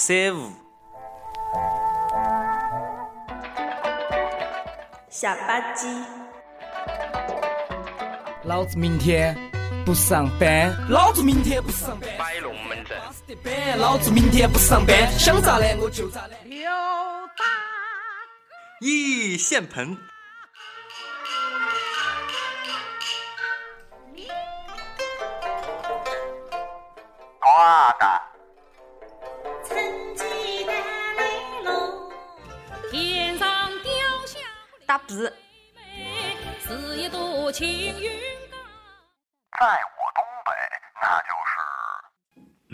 尬三五，下吧唧，老子明天不上班，老子明天不上班，摆龙门阵。老子明天不上班，想咋懒我就咋懒。一现盆，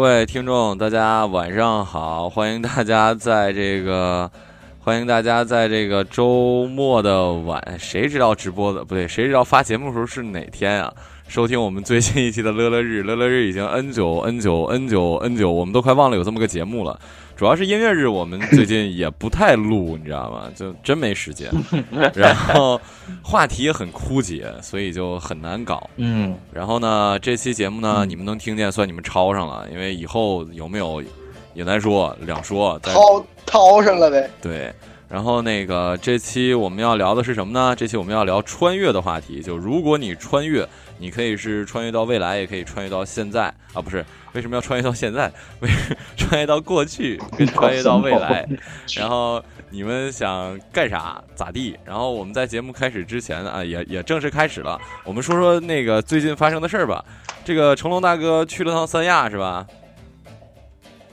各位听众，大家晚上好！欢迎大家在这个，欢迎大家在这个周末的晚，谁知道直播的不对，谁知道发节目的时候是哪天啊？收听我们最新一期的乐乐日，乐乐日已经 N 九 N 九 N 九 N 九，我们都快忘了有这么个节目了。主要是音乐日，我们最近也不太录，你知道吗？就真没时间，然后话题也很枯竭，所以就很难搞。嗯，然后呢，这期节目呢，你们能听见，算你们抄上了，因为以后有没有也难说，两说。再掏掏上了呗。对，然后那个这期我们要聊的是什么呢？这期我们要聊穿越的话题。就如果你穿越，你可以是穿越到未来，也可以穿越到现在啊，不是？为什么要穿越到现在？为穿越到过去，跟穿越到未来。然后你们想干啥咋地？然后我们在节目开始之前啊，也也正式开始了。我们说说那个最近发生的事儿吧。这个成龙大哥去了趟三亚是吧？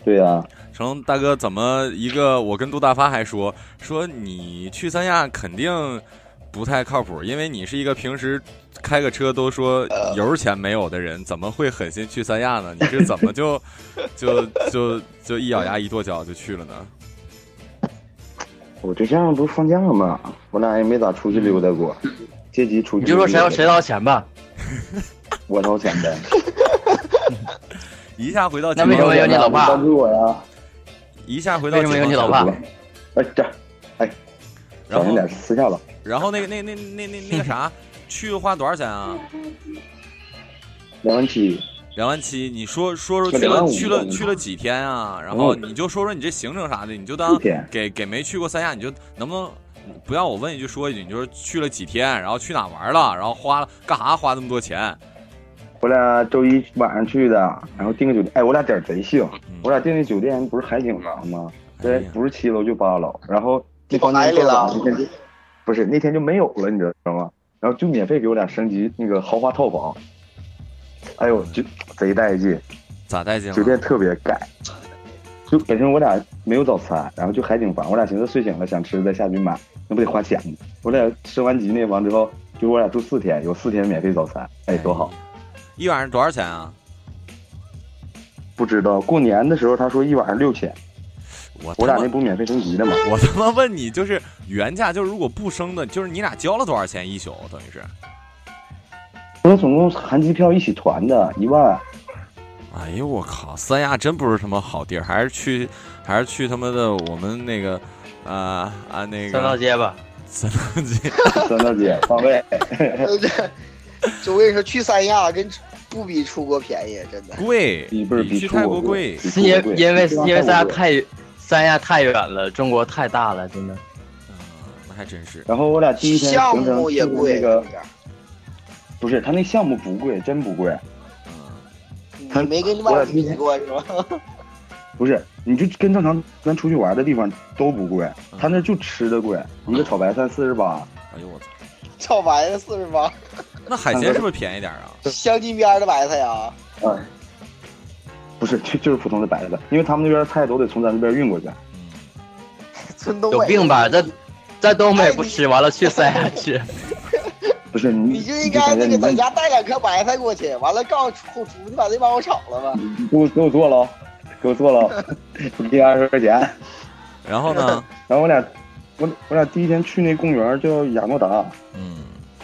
对呀、成龙大哥怎么一个？我跟杜大发还说说你去三亚肯定不太靠谱，因为你是一个平时开个车都说油钱没有的人，怎么会狠心去三亚呢？你是怎么就 就就就一咬牙一跺脚就去了呢？我对象不是放假吗？我俩也没咋出去溜达过，借机出去你就说谁要谁掏钱吧。我掏钱呗。一下回到那为什么有你老爸关注我呀？一下回到为什么有你老爸？哎，这，哎，然后小心点，私下吧。然后那个那那那那那个啥，去花多少钱啊？两万七，两万七，你说说说那2万五去了去了去了几天啊？然后嗯你就说说你这行程啥的，你就当给给没去过三亚，你就能不能不要我问一句说一句，你就说去了几天，然后去哪玩了，然后花了干啥花那么多钱？我俩周一晚上去的，然后订个酒店。哎，我俩点儿贼行，我俩订的酒店不是海景房吗？对，不是七楼就八楼，然后那房间了那天就不是那天就没有了，你知道吗？然后就免费给我俩升级那个豪华套房。哎呦，就贼带劲，咋带劲了？酒店特别盖。就本身我俩没有早餐，然后就海景房，我俩寻思睡醒了想吃再下去买，那不得花钱吗？我俩升完级那房之后，就我俩住四天，有四天免费早餐，哎，多好！一晚上多少钱啊？不知道过年的时候他说一晚上六千，我我俩那不免费升级的吗？我他妈问你，就是原价，就是如果不升的，就是你俩交了多少钱一宿？等于是，我俩总共含机票一起团的一万，哎呦我靠，三亚真不是什么好地儿，还是去还是去他妈的我们那个啊啊那个三道街吧。三道街，三道街方位。就我跟你说，去三亚跟不比出国便宜，真的。贵，比不是比去泰出国国贵。因因为因为三亚太三亚太远了，中国太大了，真的。嗯那还真是。然后我俩第一天项行程目也贵，那个不是他那项目不贵，真不贵。嗯，他没跟你爸比过是吧？不是，你就跟正常咱出去玩的地方都不贵，嗯他那就吃的贵，一个炒白菜四十八，哎呦我操，炒白菜四十八，那海鲜是不是便宜点啊？镶金边的白菜呀，嗯，不是，就就是普通的白菜，因为他们那边菜都得从咱这边运过去。嗯，有村东北病吧？在在东北不吃，完了去三亚吃。不是你，你就应该那个在家带两颗白菜过去，完了告诉后厨你把这帮我炒了吧。给我给我做了，给我做了，你给二十块钱。然后呢？然后我俩，我我俩第一天去那公园叫雅诺达，嗯，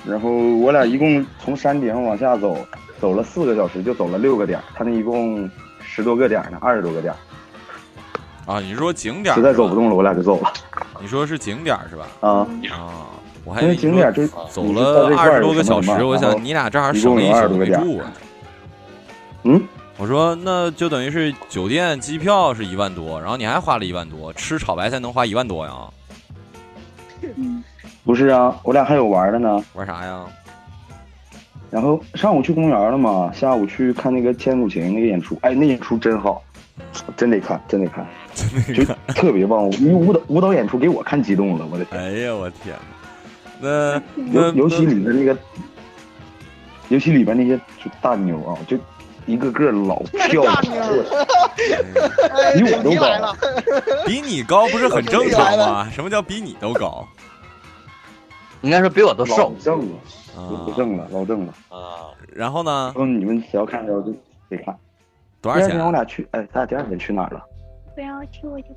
然后我俩一共从山顶上往下走，走了四个小时，就走了六个点儿。他那一共十多个点呢，二十多个点，啊，你是说景点实在走不动了，我俩就走了。你说是景点是吧？啊，啊，我还因为以为你说景点儿就走了二十多个小时，我想你俩正好省了一宿20多个点儿没住啊。嗯，我说那就等于是酒店机票是一万多，然后你还花了一万多，吃炒白菜能花一万多呀？不是啊，我俩还有玩的呢。玩啥呀？然后上午去公园了嘛，下午去看那个千古情那个演出，哎，那演出真好，真得看，真得看，就特别棒。你舞蹈舞蹈演出给我看激动了，我的天！哎呀，我天！那那尤尤其里面那个，尤其里边那些就大妞啊，就一个个老漂亮，哎比我都高。比你高不是很正常吗？什么叫比你都高？应该说比我都老瘦。正了，啊老挣了，老挣了。啊，然后呢？嗯，你们只要看到就得看。多少钱啊第二天我？俩去，哎，咱俩第二天去哪儿了？不要去我就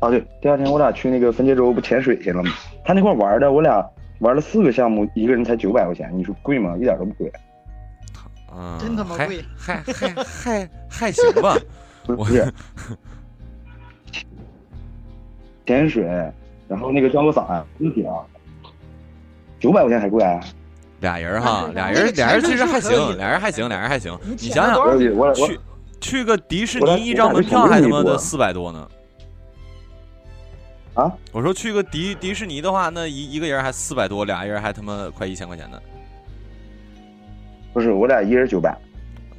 啊，对，第二天我俩去那个分界洲不潜水去了吗？他那块玩的，我俩玩了四个项目，一个人才九百块钱，你说贵吗？一点都不贵。嗯，真他妈贵还还还还行吧。不是，潜水，然后那个降落伞一点儿，九百块钱还贵、啊。俩人哈，俩人那个俩人其实还行，俩人还行，俩人还行。你你想想去去个迪士尼一张门票还他妈的四百多呢。啊？我说去个迪迪士尼的话，那一一个人还四百多，俩人还他妈快一千块钱呢。不是，我俩一人九百。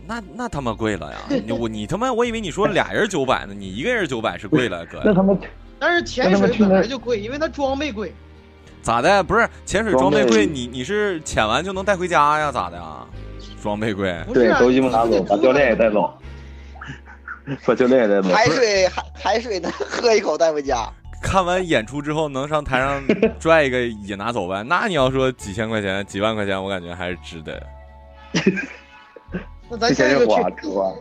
那那他妈贵了呀！你我你他妈，我以为你说俩人九百呢，你一个人九百是贵了，哥。那他妈但是潜水本来就贵，因为它装备贵。咋的？不是潜水装备贵，你你是潜完就能带回家呀？咋的呀？装备贵？对都鸡巴拿走，把教练也带走，把教练也带走。海水海海水的 喝一口带回家。看完演出之后能上台上 拽一个也拿走呗？那你要说几千块钱、几万块钱，我感觉还是值得。那咱这下一个钱就花去，花。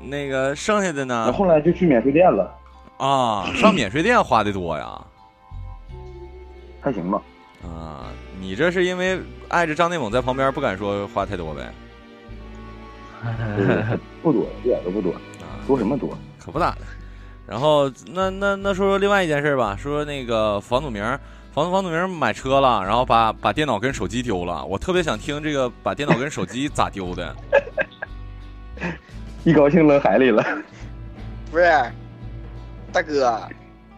那个剩下的呢？后来就去免税店了，啊，上免税店花的多呀。还行吧。啊，你这是因为碍着张内蒙在旁边，不敢说话太多呗？不多，一点都不多，啊，多什么多？可不咋的。然后那那那说说另外一件事吧，说说那个房祖名，房房祖名买车了，然后把把电脑跟手机丢了。我特别想听这个把电脑跟手机咋丢的。一高兴扔海里了。不是，大哥，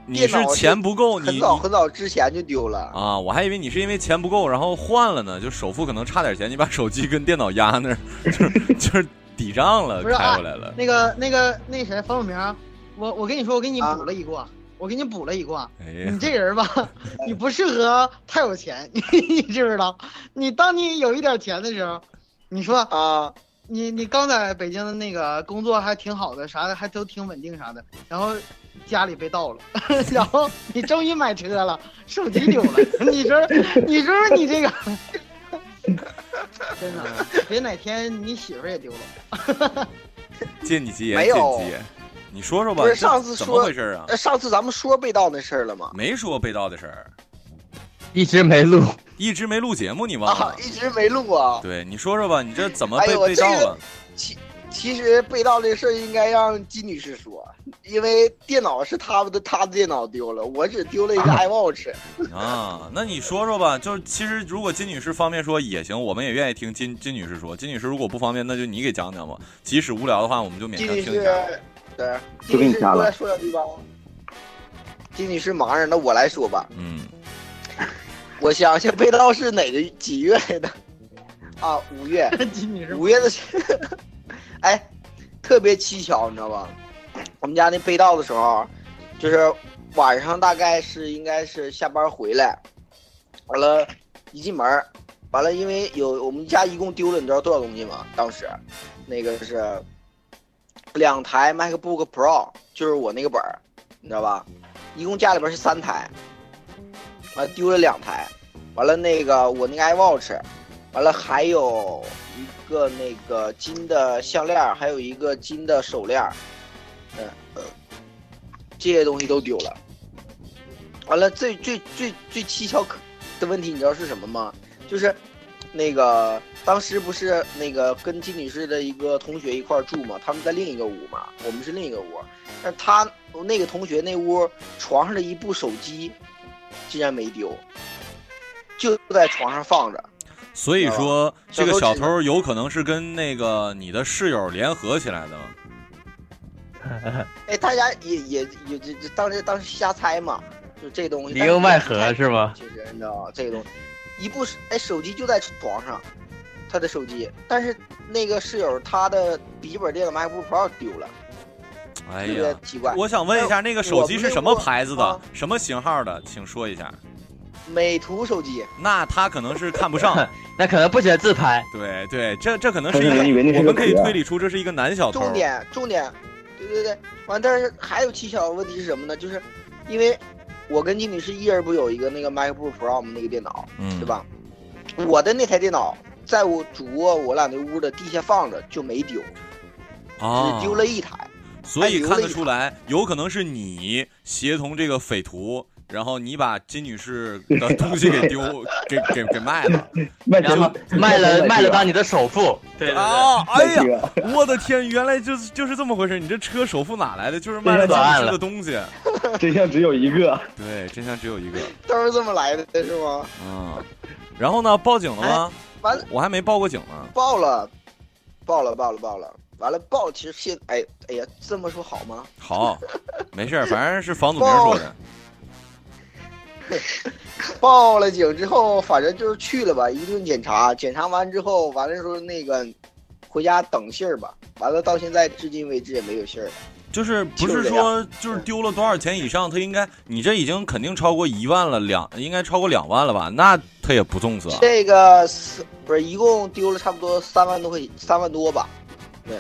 你是钱不够，你很早很早之前就丢了。啊，我还以为你是因为钱不够，然后换了呢，就首付可能差点钱，你把手机跟电脑压那儿，就是 就是抵账了，开回来了。那个那个那谁冯永明，我我跟你说，我给你啊补了一卦，我给你补了一卦。哎你，这人吧，你不适合太有钱，你知不知道？你当你有一点钱的时候，你说啊，你你刚在北京的那个工作还挺好的，啥的还都挺稳定啥的，然后家里被盗了，然后你终于买车了，手机丢了，你说你说说你这个，真的，别哪天你媳妇儿也丢了。借你吉言，借没有你吉言。你说说吧，不是上次说么回事啊？呃上次咱们说被盗那事儿了吗？没说被盗的事儿，一直没录。一直没录节目，你忘啊了，？一直没录啊。对，你说说吧，你这怎么被被盗了？其其实被盗这事儿应该让金女士说，因为电脑是他们的，她的电脑丢了，我只丢了一个 iWatch。啊，那你说说吧，就是其实如果金女士方便说也行，我们也愿意听金金女士说。金女士如果不方便，那就你给讲讲吧。即使无聊的话，我们就勉强听一下。士，对，就金女士给你掐了过来说两句吧。金女士忙着，那我来说吧。嗯，我想想，被盗是哪个几月的？啊，五月，金女士五月的，哎，特别蹊跷，你知道吧？我们家那被盗的时候，就是晚上大概是应该是下班回来，完了，一进门，完了，因为有我们家一共丢了，你知道多少东西吗？当时，那个是两台 MacBook Pro，就是我那个本儿，你知道吧？一共家里边是三台，完了丢了两台，完了那个我那个 iWatch，完了还有一个那个金的项链，还有一个金的手链，嗯、呃，这些东西都丢了。完了，最最最最蹊跷可的问题，你知道是什么吗？就是那个当时不是那个跟金女士的一个同学一块住嘛，他们在另一个屋嘛，我们是另一个屋。但他那个同学那屋床上的一部手机竟然没丢，就在床上放着。所以说啊这个小小偷偷有可能是跟那个你的室友联合起来的。哎，大家也也也这这当时当时瞎猜嘛，就这东西里应外合是吗？其实你知道吗？这个东西，一部手哎手机就在床上，他的手机，但是那个室友他的笔记本电脑 MacBook Pro 丢了，哎特别呀，奇怪。我想问一下，那个手机是什么牌子的啊？什么型号的？请说一下。美图手机，那他可能是看不上。那可能不写自拍。对对，这这可能是一个，我们可以推理出这是一个男小偷。重点重点，对对对，完，但是还有蹊跷的问题是什么呢？就是因为我跟金女士一人不有一个那个 MacBook Pro 那个电脑，嗯，对？吧？我的那台电脑在我主卧我俩那屋的地下放着就没丢，啊，只丢了一台。所以看得出来，有可能是你协同这个匪徒，然后你把金女士的东西给丢，给给给卖了。卖然后卖了卖了当你的首付。对对对。啊！哎呀，我的天，原来就是就是这么回事。你这车首付哪来的？就是卖了金女士的东西。真相只有一个。对，真相只有一个。都是这么来的，是吗？嗯，然后呢？报警了吗？完了，我还没报过警呢。报了，报了，报了，报了。完了，报其实现哎哎呀，这么说好吗？好，没事儿，反正是房祖名说的。报了警之后，反正就是去了吧，一顿检查，检查完之后，完了说那个回家等信儿吧。完了，到现在至今为止也没有信儿。就是不是说就是丢了多少钱以上，他应该你这已经肯定超过一万了，两应该超过两万了吧？那他也不重视。这个是不是一共丢了差不多三万多块，三万多吧？对，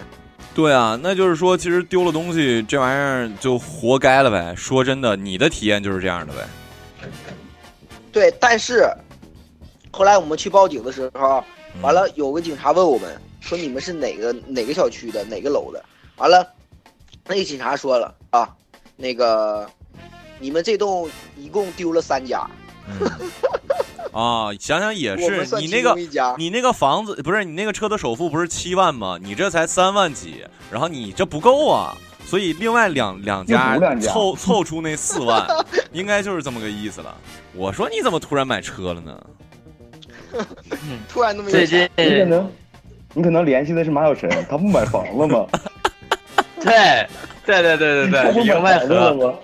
对啊，那就是说，其实丢了东西这玩意儿就活该了呗。说真的，你的体验就是这样的呗。对，但是后来我们去报警的时候，嗯完了有个警察问我们说你们是哪个哪个小区的哪个楼的？完了，那个警察说了啊，那个你们这栋一共丢了三家，嗯啊，想想也 是你那个。你那个房子不是你那个车的首付不是七万吗？你这才三万几，然后你这不够啊，所以另外两两家凑凑出那四万，应该就是这么个意思了。我说你怎么突然买车了呢？突然那么有最钱近你可能，你可能联系的是马小晨，他不买房了吗？对对对对对对，他不买房。吗？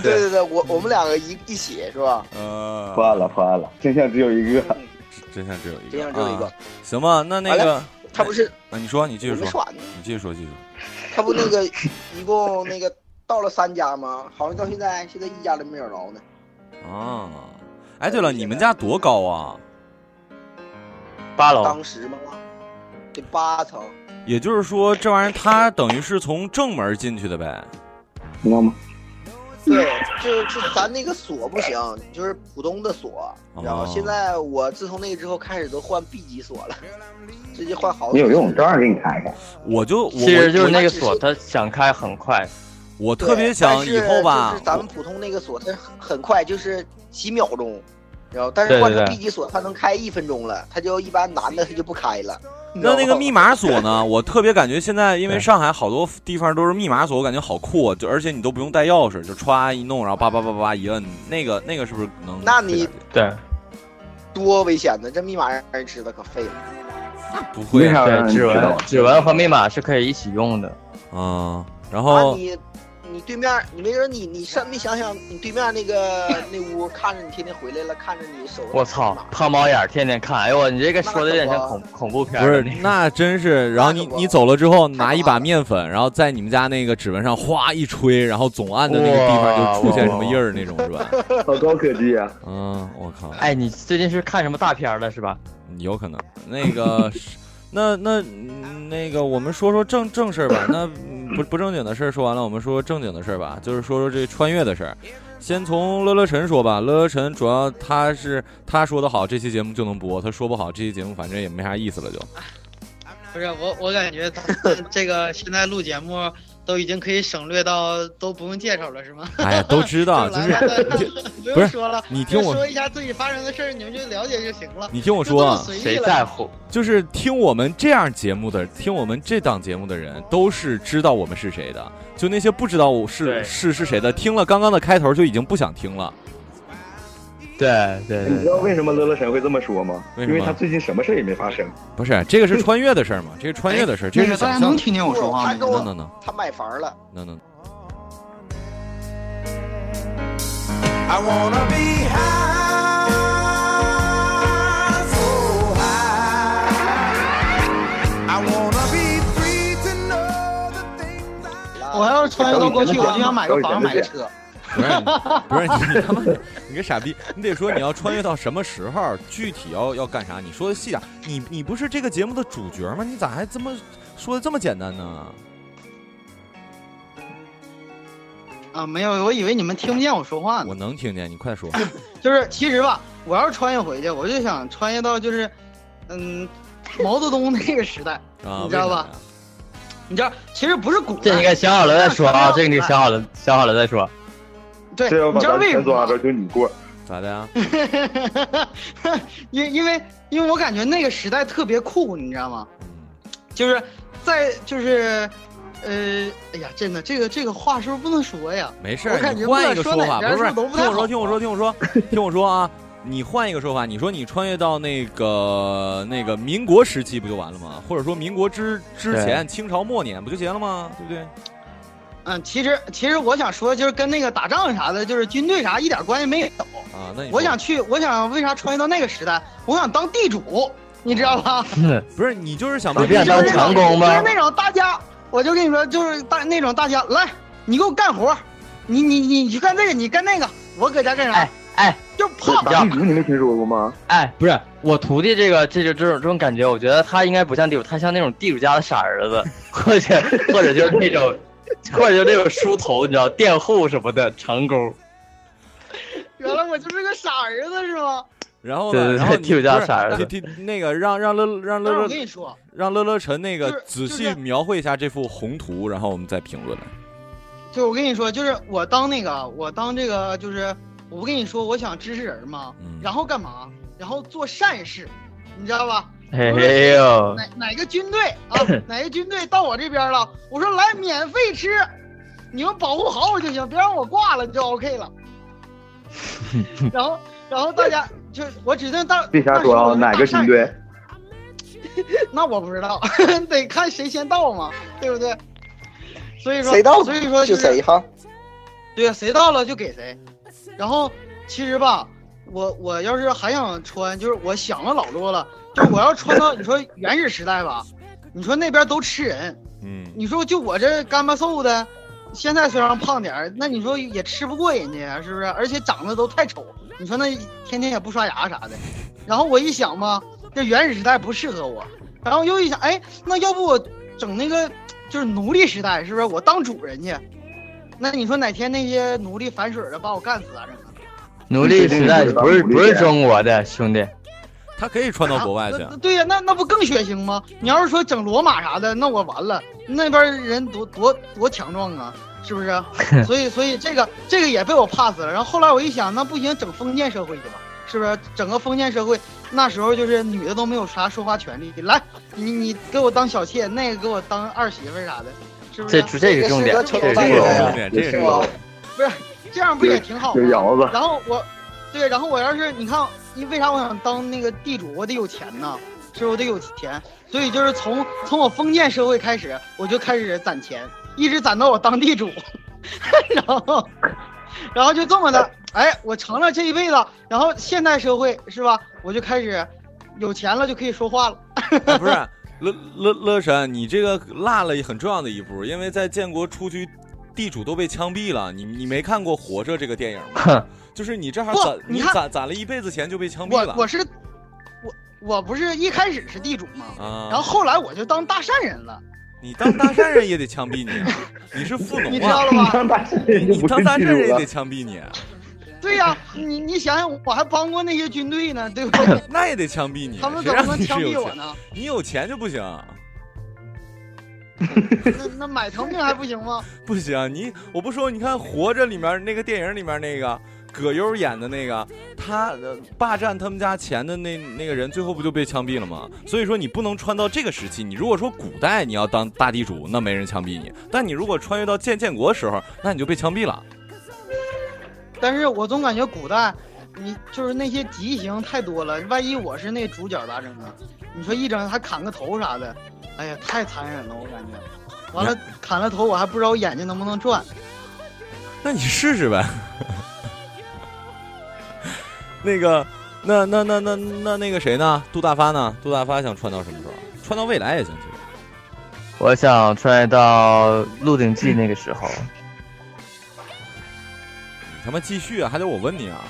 对对对，我我们两个一一起是吧？呃，破案了，破案了，真相只有一个。真相只有一个，真相只有一个啊。行吧，那那个，他不是那你说，你继续说，说，你继续说，继续说。他不那个一共那个到了三家吗？好像到现在现在一家都没找着呢。啊，哎，对了，你们家多高啊？八楼当时吗？得八层，也就是说，这玩意儿它等于是从正门进去的呗。知道吗？对，就就咱那个锁不行，就是普通的锁，你知道吗？哦现在我自从那个之后开始都换 B 级锁了，直接换好。你有用，照样给你开开。我就我其实就是那个锁，它想开很快。我特别想以后吧就是，咱们普通那个锁，它很很快，就是几秒钟，然后但是换成 B 级锁，它能开一分钟了，它就一般男的他就不开了。那那个密码锁呢？我特别感觉现在因为上海好多地方都是密码锁，我感觉好酷啊，就而且你都不用带钥匙，就歘一弄，然后叭叭叭叭叭一摁，那个那个是不是能？那你对多危险呢！这密码让人知道可废了。不会指人知道纹指纹和密码是可以一起用的。嗯，然那后你你对面，你没准你你上没想想，你对面那个 那屋看着你天天回来了，看着你手。我操，胖猫眼天天看，哎呦，你这个说的有点像恐恐怖片不是。，那真是。然后你你走了之后，拿一把面粉，然后在你们家那个指纹上哗一吹，然后总按的那个地方就出现什么印儿那种，是吧？好高科技啊！嗯，我靠，哎，你最近是看什么大片了是吧？有可能。那个是，那那那个，我们说说正正事儿吧。那不不正经的事儿说完了，我们说说正经的事儿吧，就是说说这穿越的事儿。先从乐乐晨说吧，乐乐晨主要他是他说的好，这期节目就能播；他说不好，这期节目反正也没啥意思了就。不是我，我感觉他这个现在录节目都已经可以省略到都不用介绍了，是吗？哎呀，都知道，就是你不不是用说了，你听我说一下自己发生的事儿，你们就了解就行了。你听我说谁在乎？就是听我们这样节目的，听我们这档节目的人，都是知道我们是谁的。就那些不知道我是是是谁的，听了刚刚的开头就已经不想听了。对对你知道为什么乐乐神会这么说吗？因为他最近什么事儿也没发生。不是，这个是穿越的事儿嘛？这个穿越的事儿，这是大家能。听见我说话吗？能能能他买房了，能能，I wanna be high, so high. I wanna be free to know the things I 我要是穿越到过去，我就想买个房，买个车。不是不是你你他妈你个傻逼！你得说你要穿越到什么时候，具体要要干啥？你说的细点。你你不是这个节目的主角吗？你咋还这么说的这么简单呢？啊，没有，我以为你们听不见我说话呢。我能听见，你快说。就是其实吧，我要是穿越回去，我就想穿越到就是，嗯，毛泽东那个时代，啊，你知道吧？你知道，其实不是古代，这应该想好了再说啊，这个你想好了想好了再说。对，这要把你知道咱全抓为什么吗？着就你过。咋的呀？因因为因为我感觉那个时代特别酷，你知道吗？嗯就是在就是，呃，哎呀，真的，这个这个话是不是不能说呀？没事儿，我感觉你换一个说法，不是不是，都不听我说，听我说，听我说，听我说啊！你换一个说法，你说你穿越到那个那个民国时期不就完了吗？或者说民国之之前，清朝末年不就结了吗？对不对？嗯，其实其实我想说，就是跟那个打仗啥的，就是军队啥一点关系没有。啊，那我想去，我想为啥穿越到那个时代？我想当地主，你知道吧？不是你就是想被你不想当就是那种长工吗就是那种大家，我就跟你说，就是大那种大家来，你给我干活，你你你你去干这个，你干那个，我搁家干啥？哎哎，就怕。打地主你没听说过吗？哎，不是我徒弟这个这就这种这种感觉，我觉得他应该不像地主，他像那种地主家的傻儿子，或者或者就是那种，或者就是那种梳头，你知道垫后什么的 长钩。原来我就是个傻儿子是吗？然后呢？对对对然后你 替我家不是傻儿子那个让让乐让乐乐我跟你说，让乐乐晨那个仔细描绘一下这幅宏图，然后我们再评论来。就我跟你说，就是我当那个，我当这个，就是我不跟你说，我想支持人吗？嗯然后干嘛？然后做善事，你知道吧？哎呦，哪哪个军队啊？哪个军队到我这边了？我说来免费吃，你们保护好我就行，别让我挂了就 OK 了。然后，然后大家就我指定到别瞎说啊，哪个军队？？那我不知道，得看谁先到嘛，对不对？所以说，谁到所以说就是谁哈。对呀，谁到了就给谁。然后其实吧，我我要是还想穿，就是我想了老多了，就我要穿到你说原始时代吧，你说那边都吃人，嗯，你说就我这干巴瘦的，现在虽然胖点儿，那你说也吃不过人家呀，是不是？而且长得都太丑，你说那天天也不刷牙啥的。然后我一想吧，这原始时代不适合我，然后又一想，哎，那要不我整那个就是奴隶时代，是不是？我当主人去。那你说哪天那些奴隶反水了，把我干死咋整啊？奴隶时代不是不是中国的兄弟，他可以穿到国外去。对呀、那那不更血腥吗？你要是说整罗马啥的，那我完了，那边人多多多强壮啊，是不是？所以所以这个这个也被我 pass 了。然后后来我一想，那不行，整封建社会去吧，是不是？整个封建社会，那时候就是女的都没有啥说话权利。来，你你给我当小妾，那个给我当二媳妇啥的，是不是？这这个重点，这个重重点。这个是重点。不是这样不也挺好然后我，对，然后我要是你看，因为啥我想当那个地主，我得有钱呐，是不是我得有钱？所以就是从从我封建社会开始，我就开始攒钱，一直攒到我当地主。然后然后就这么的，哎，我成了这一辈子，然后现代社会是吧？我就开始有钱了，就可以说话了。哎不是 乐乐乐神，你这个落了很重要的一步，因为在建国初期，地主都被枪毙了。你你没看过《活着》这个电影吗？哼，就是你这还攒你攒攒了一辈子钱就被枪毙了。我我是我我不是一开始是地主吗？啊，然后后来我就当大善人了，你当大善人也得枪毙你啊！你是富农啊 你知道了，吗？当大善人你当大善人也得。枪毙你，啊 对呀、你你想想，我还帮过那些军队呢，对不对？那也得枪毙你。他们怎么能枪？毙我呢？你有钱就不行，那那买条命还不行吗？不行。你我不说，你看《活着》里面那个电影里面那个葛优演的那个，他呃霸占他们家钱的那那个人，最后不就被枪毙了吗？所以说你不能穿到这个时期。你如果说古代你要当大地主，那没人枪毙你；但你如果穿越到建建国时候，那你就被枪毙了。但是我总感觉古代，你就是那些极刑太多了，万一我是那主角咋整啊？你说一整还砍个头啥的，哎呀，太残忍了，我感觉。完了砍了头，我还不知道我眼睛能不能转。那你试试呗。那个，那那那那那那个谁呢？杜大发呢？杜大发想穿到什么时候？穿到未来也行，其实。我想穿越到《鹿鼎记》那个时候。你他妈继续啊！还得我问你啊？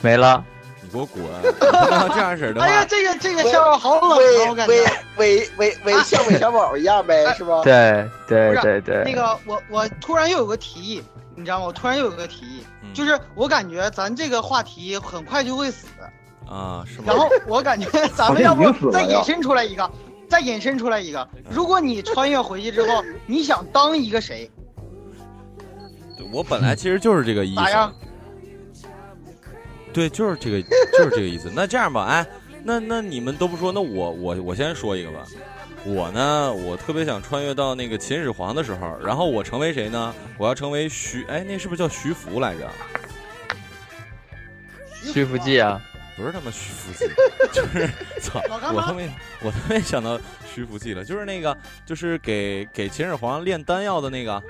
没了，你给我滚！这样式的哎呀，这个这个笑话好冷啊，我感韦觉。韦韦韦像韦小宝一样呗，是吧？对对对对，那个我我突然又有个提议，你知道吗？我突然又有个提议，嗯就是我感觉咱这个话题很快就会死，啊，是吗然？后我感觉 咱们要不再引申出来一个，再引申出来一个，如果你穿越回去之后，你想当一个谁？我本来其实就是这个意 咋样思。对，就是这个，就是这个意思。那这样吧，哎，那那你们都不说，那我我我先说一个吧。我呢，我特别想穿越到那个秦始皇的时候，然后我成为谁呢？我要成为徐，哎，那是不是叫徐福来着？徐福记啊，不是他妈徐福记，就是操，我他妈我他妈想到徐福记了，就是那个，就是给给秦始皇炼丹药的那个，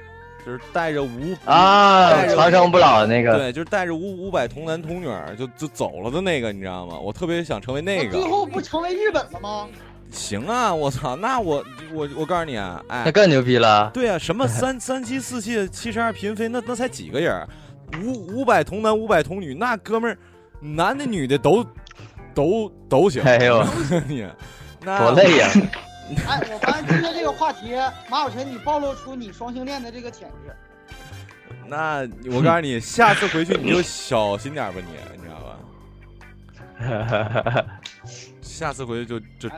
就是带着五啊长生不老的那个，对，就是带着五五百童男童女就就走了的那个，你知道吗？我特别想成为那个。最后不成为日本了吗？行啊，我操，那我我我告诉你啊，哎，那更牛逼了。对啊，什么三三妻四妾七十二嫔妃，那那才几个人，五五百童男五百童女，那哥们儿男的女的都都都行。哎呦，你那多累呀！哎，我发现今天这个话题，马小晨你暴露出你双性恋的这个潜质。那我告诉你，下次回去你就小心点吧你，你知道吧？下次回去就就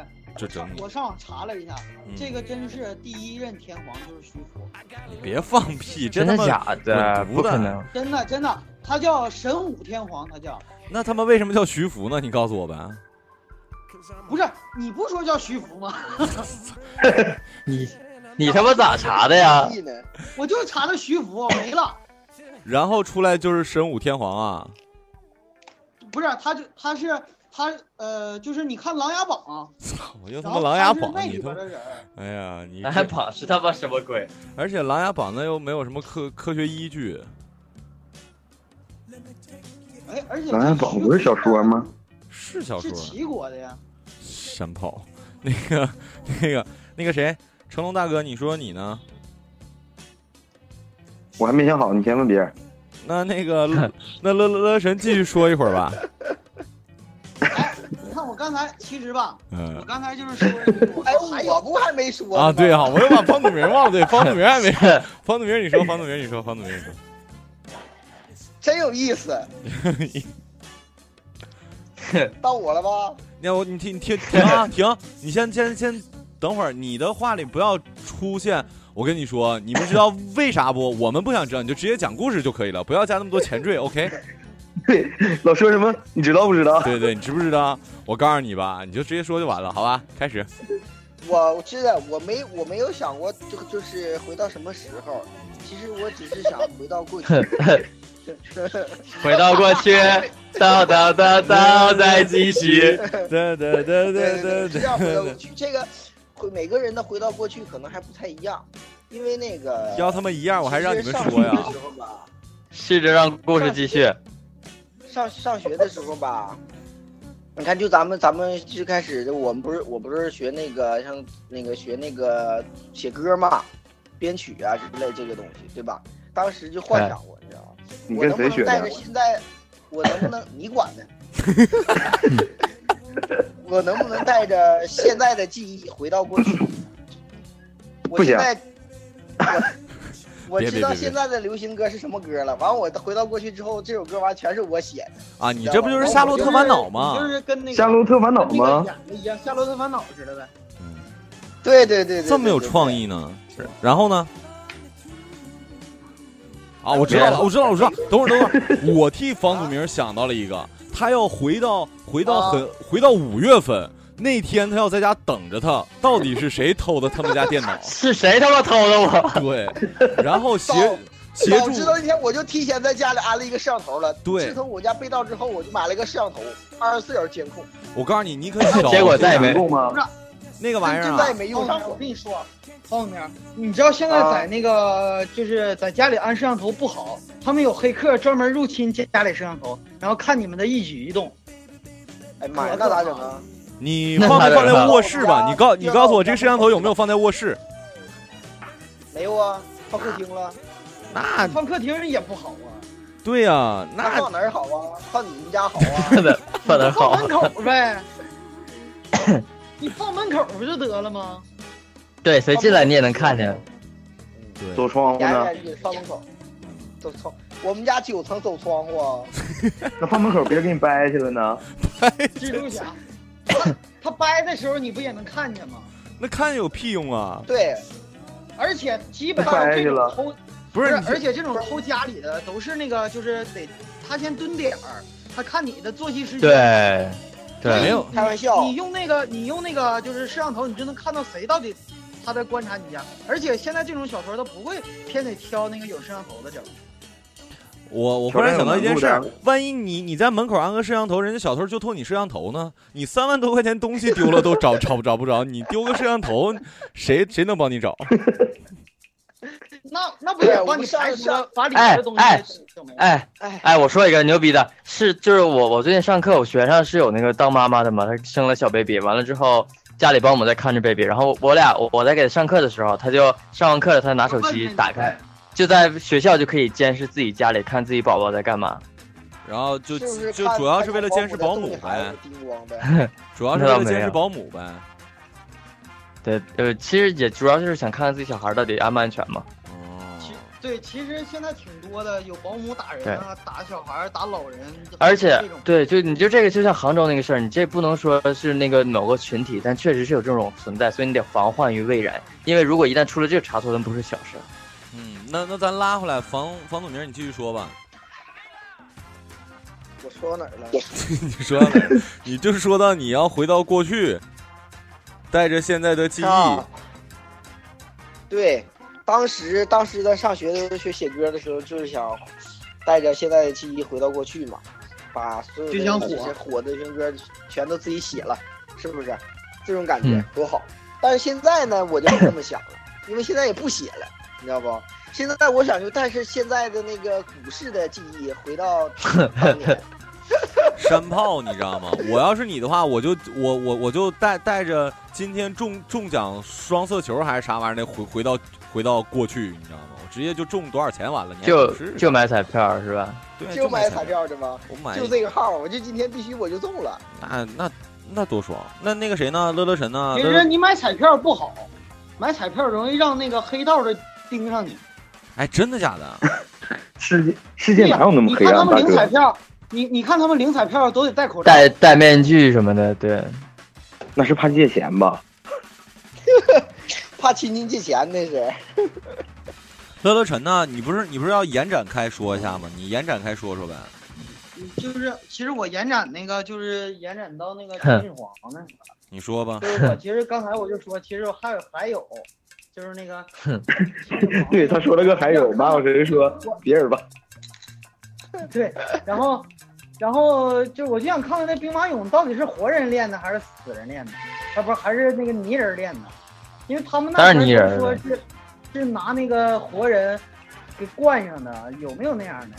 我，上网查了一下，嗯这个真是第一任天皇就是徐福，你别放屁，真的假的？不可能！真的真的，他叫神武天皇，他叫那他妈为什么叫徐福呢？你告诉我呗。不是你不说叫徐福吗？你你他妈咋查的呀？我就查的徐福没了，然后出来就是神武天皇啊，不是他就他是他呃，就是你看《琅琊榜》操！我又他妈琅琊榜，里头的人，哎呀，你琅琊榜是他妈什么鬼？而且琅琊榜那又没有什么科科学依据，哎，而且琅琊榜不是小说吗？是小说是齐国的呀。山炮，那个那个那个谁，成龙大哥，你说你呢？我还没想好，你先问别人。那那个那乐乐乐神继续说一会儿吧。我刚才其实吧，我嗯刚才就是说哎，我不还没说呢啊，对啊，啊，我又把方祖明忘了，对，方祖明还没，方祖明你说，方祖明你说，方祖明你说。真有意思。到我了吧？那我你听你听停啊停！你先先先等会儿，你的话里不要出现。我跟你说，你们知道为啥不？我们不想知道，你就直接讲故事就可以了，不要加那么多前缀。OK？对，老说什么？你知道不知道？对对，你知不知道？我告诉你吧，你就直接说就完了，好吧？开始。我我知道，我没我没有想过这个就是回到什么时候。其实我只是想回到过去。回到过去，叨叨叨叨，再继续。对对对对对是这样回到过。去。这个回每个人的回到过去可能还不太一样。因为那个要他们一样，我还让你们说呀试着让故事继续。上上学的时候吧，你看，就咱们咱们最开始，我们不是我不是学那个像那个学那个写歌嘛，编曲啊之类这个东西，对吧？当时就幻想过，你知道吗？你跟我能不能带谁学的着现在，我能不能你管呢？我能不能带着现在的记忆回到过去？我不行现在，我 我知道现在的流行歌是什么歌了。完，我回到过去之后，这首歌完全是我写的。啊，你这不就是《夏洛特烦恼》吗？就是跟那个夏洛特烦恼吗？演的一样，夏洛特烦恼似的呗。对对对对，这么有创意呢？然后呢？啊，我知道了，我知道了，我知道。等会儿，等会儿，我替房祖名想到了一个，他要回到回到很回到五月份那天，他要在家等着他，到底是谁偷的他们家电脑？是谁他妈偷的我？对，然后协 协助早知道那天我就提前在家里安了一个摄像头了。对自从我家被盗之后，我就买了一个摄像头，二十四小时监控。我告诉你，你可以找 结果再也没用吗？那个玩意儿啊再也，没用上我。跟你说，黄永明，你知道现在在那个、就是在家里安摄像头不好，他们有黑客专门入侵家里摄像头，然后看你们的一举一动。哎妈呀，那咋整啊？你放没放在卧室吧？你告你告诉我，这个摄像头有没有放在卧室？没有啊，放客厅了。那放客厅也不好啊，对呀、那那放哪儿好啊？放你们家好啊？放哪儿好放。门口呗。你放门口不就得了吗？对，谁进来你也能看见。对走窗户呢？放门口，走窗。我们家九层走窗户啊。那放门口别人给你掰去了呢？蜘蛛侠，他他掰的时候你不也能看见吗？那看有屁用啊？对，而且基本上这种偷不不是而且这种偷家里的都是那个，就是得他先蹲点儿，他看你的作息时间。对，对，没有开玩笑。你用那个，你用那个就是摄像头，你就能看到谁到底他在观察你家。而且现在这种小偷他不会偏得挑那个有摄像头的整。我我忽然想到一件事儿万一你你在门口安个摄像头，人家小偷就偷你摄像头呢？你三万多块钱东西丢了都找 找不找不着，你丢个摄像头，谁谁能帮你找？那那不也帮你排除上了把里哎面的东西哎整没了？哎哎，哎，我说一个牛逼的，是就是我我最近上课，我学生是有那个当妈妈的嘛，她生了小 baby，完了之后家里保姆在看着 baby，然后我俩我我在给他上课的时候，他就上完课了，他拿手机打开，就在学校就可以监视自己家里看自己宝宝在干嘛。然后就是是就 主要是为了监视保姆呗，呗。主要是为了监视保姆呗。对，呃，其实也主要就是想看看自己小孩到底安不安全嘛。其对，其实现在挺多的，有保姆打人啊，打小孩、打老人，而且对，就你就这个，就像杭州那个事儿，你这不能说是那个某个群体，但确实是有这种存在，所以你得防患于未然。因为如果一旦出了这个差错，那不是小事。嗯，那那咱拉回来，房房祖名，你继续说吧。我说到哪儿了？你说到哪儿你就说到你要回到过去，带着现在的记忆。啊对，当时当时在上学的时候学写歌的时候，就是想带着现在的记忆回到过去嘛，把所有的就想火这些火的流行歌全都自己写了，是不是？这种感觉嗯多好。但是现在呢，我就不这么想了，因为现在也不写了，你知道不？现在我想就带着现在的那个股市的记忆回到当年。山炮，你知道吗？我要是你的话，我就我我我就带带着今天中中奖双色球还是啥玩意儿的回回到回到过去，你知道吗？我直接就中多少钱完了，你就是就买彩票是吧？对就买彩彩，票的吗？我买就这个号，我就今天必须我就中了。那那那多爽！那那个谁呢？乐乐神呢？其实你买彩票不好，买彩票容易让那个黑道的盯上你。哎，真的假的？世界世界哪有那么黑暗，你看他们大哥？领彩票，你你看他们领彩票都得戴口罩。戴戴面具什么的，对。那是怕借钱吧？怕亲戚借钱那是。乐乐晨呢？你不是你不是要延展开说一下吗？你延展开说说呗。就是其实我延展那个就是延展到那个秦始皇那个，你说吧。就是我其实刚才我就说，其实还有还有，就是那个 对，他说了个还有，马老师说别人吧。对，然后然后就我就想看看那兵马俑到底是活人练的还是死人练的，啊不是还是那个泥人练的，因为他们那当然边泥人说是是拿那个活人给灌上的，有没有那样的？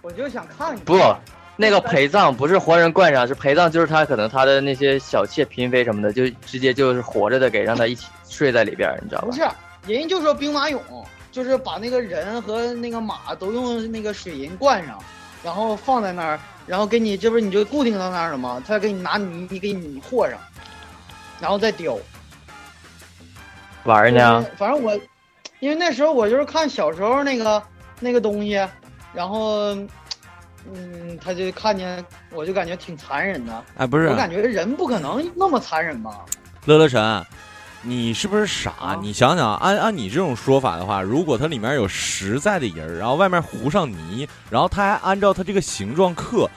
我就想看看。不，那个陪葬不是活人灌上，是陪葬，就是他可能他的那些小妾嫔妃什么的，就直接就是活着的给让他一起睡在里边儿，你知道吧不？是，人家就说兵马俑，就是把那个人和那个马都用那个水银灌上，然后放在那儿，然后给你，这不是你就固定到那儿了吗？他给你拿泥给你和上，然后再雕。玩儿呢？反正我，因为那时候我就是看小时候那个那个东西，然后，嗯，他就看见，我就感觉挺残忍的。哎，不是我感觉人不可能那么残忍吧？乐乐神，你是不是傻？啊你想想，按按你这种说法的话，如果它里面有实在的人儿，然后外面糊上泥，然后他还按照它这个形状刻，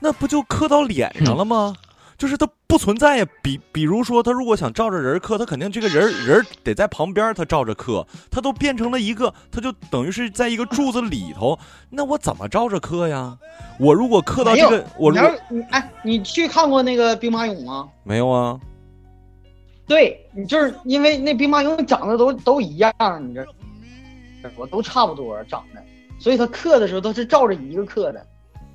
那不就刻到脸上了吗？就是它不存在呀。比比如说，他如果想照着人刻，他肯定这个人儿人儿得在旁边，他照着刻，他都变成了一个，他就等于是在一个柱子里头。那我怎么照着刻呀？我如果刻到这个，我如果你哎，你去看过那个兵马俑吗？没有啊，对你就是因为那兵马俑长得都都一样，你这我都差不多长得，所以他刻的时候都是照着一个刻的，